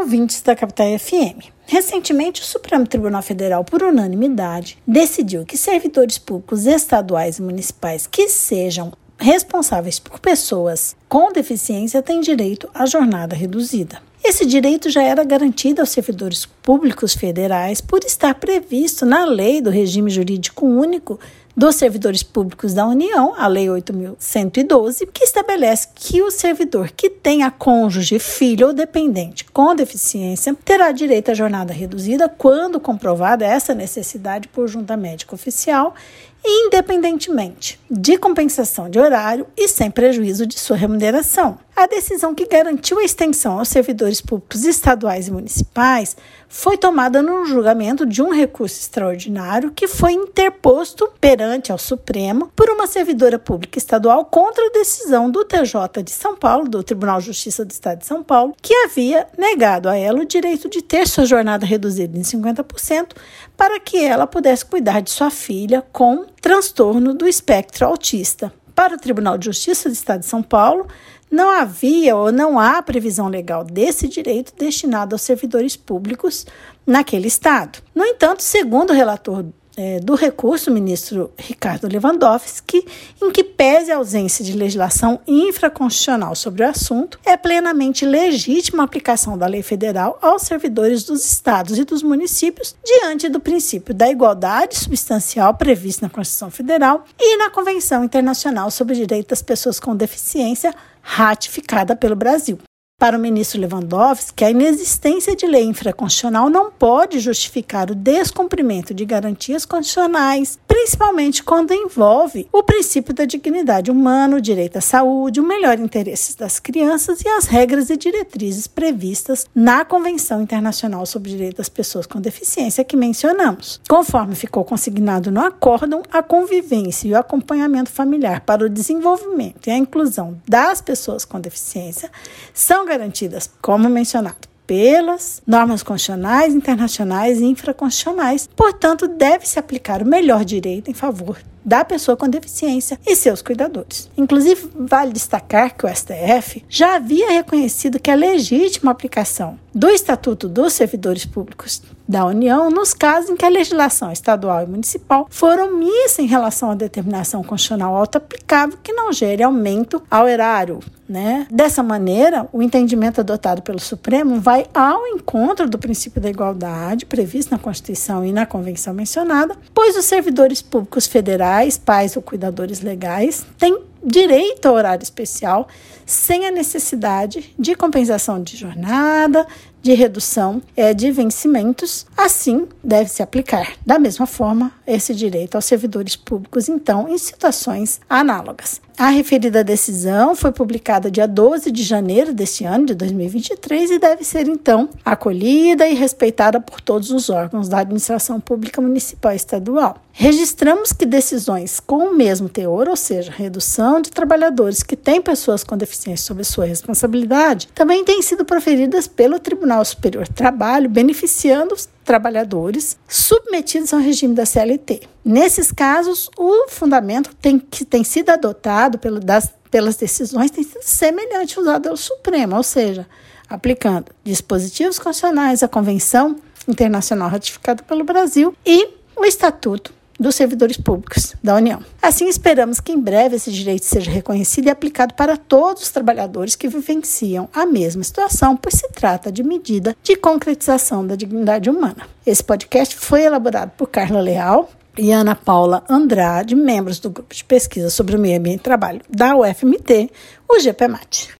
ouvintes da Capital FM. Recentemente, o Supremo Tribunal Federal, por unanimidade, decidiu que servidores públicos estaduais e municipais que sejam responsáveis por pessoas com deficiência têm direito à jornada reduzida. Esse direito já era garantido aos servidores públicos federais por estar previsto na lei do regime jurídico único dos servidores públicos da União, a Lei 8.112, que estabelece que o servidor que tenha cônjuge, filho ou dependente com deficiência terá direito à jornada reduzida quando comprovada essa necessidade por junta médica oficial independentemente de compensação de horário e sem prejuízo de sua remuneração. A decisão que garantiu a extensão aos servidores públicos estaduais e municipais foi tomada no julgamento de um recurso extraordinário que foi interposto perante ao Supremo por uma servidora pública estadual contra a decisão do TJ de São Paulo, do Tribunal de Justiça do Estado de São Paulo, que havia negado a ela o direito de ter sua jornada reduzida em 50% para que ela pudesse cuidar de sua filha com transtorno do espectro autista. Para o Tribunal de Justiça do Estado de São Paulo, não havia ou não há previsão legal desse direito destinado aos servidores públicos naquele estado. No entanto, segundo o relator é, do recurso, ministro Ricardo Lewandowski, em que pese a ausência de legislação infraconstitucional sobre o assunto, é plenamente legítima a aplicação da lei federal aos servidores dos estados e dos municípios diante do princípio da igualdade substancial previsto na Constituição Federal e na Convenção Internacional sobre o Direito das Pessoas com Deficiência, ratificada pelo Brasil. Para o ministro Lewandowski, a inexistência de lei infraconstitucional não pode justificar o descumprimento de garantias constitucionais, principalmente quando envolve o princípio da dignidade humana, o direito à saúde, o melhor interesse das crianças e as regras e diretrizes previstas na Convenção Internacional sobre o Direito das Pessoas com Deficiência que mencionamos. Conforme ficou consignado no acórdão, a convivência e o acompanhamento familiar para o desenvolvimento e a inclusão das pessoas com deficiência são garantidas, como mencionado, pelas normas constitucionais, internacionais e infraconstitucionais. Portanto, deve-se aplicar o melhor direito em favor da pessoa com deficiência e seus cuidadores. Inclusive, vale destacar que o STF já havia reconhecido que a legítima aplicação do Estatuto dos Servidores Públicos da União nos casos em que a legislação estadual e municipal for omissa em relação à determinação constitucional auto-aplicável que não gere aumento ao erário. Né? Dessa maneira, o entendimento adotado pelo Supremo vai ao encontro do princípio da igualdade previsto na Constituição e na Convenção mencionada, pois os servidores públicos federais, pais ou cuidadores legais, têm direito ao horário especial sem a necessidade de compensação de jornada, de redução é, de vencimentos, assim deve se aplicar. Da mesma forma, esse direito aos servidores públicos, então, em situações análogas. A referida decisão foi publicada dia 12 de janeiro deste ano, de 2023, e deve ser, então, acolhida e respeitada por todos os órgãos da administração pública municipal e estadual. Registramos que decisões com o mesmo teor, ou seja, redução de trabalhadores que têm pessoas com deficiência sob sua responsabilidade, também têm sido proferidas pelo Tribunal Superior do Trabalho, beneficiando os trabalhadores submetidos ao regime da CLT. Nesses casos, o fundamento tem, que tem sido adotado pelo, das, pelas decisões tem sido semelhante usado pelo Supremo, ou seja, aplicando dispositivos constitucionais, a Convenção Internacional ratificada pelo Brasil e o Estatuto dos servidores públicos da União. Assim, esperamos que em breve esse direito seja reconhecido e aplicado para todos os trabalhadores que vivenciam a mesma situação, pois se trata de medida de concretização da dignidade humana. Esse podcast foi elaborado por Carla Leal, e Ana Paula Andrade, membros do grupo de pesquisa sobre o meio ambiente e trabalho da UFMT, o GPMAT.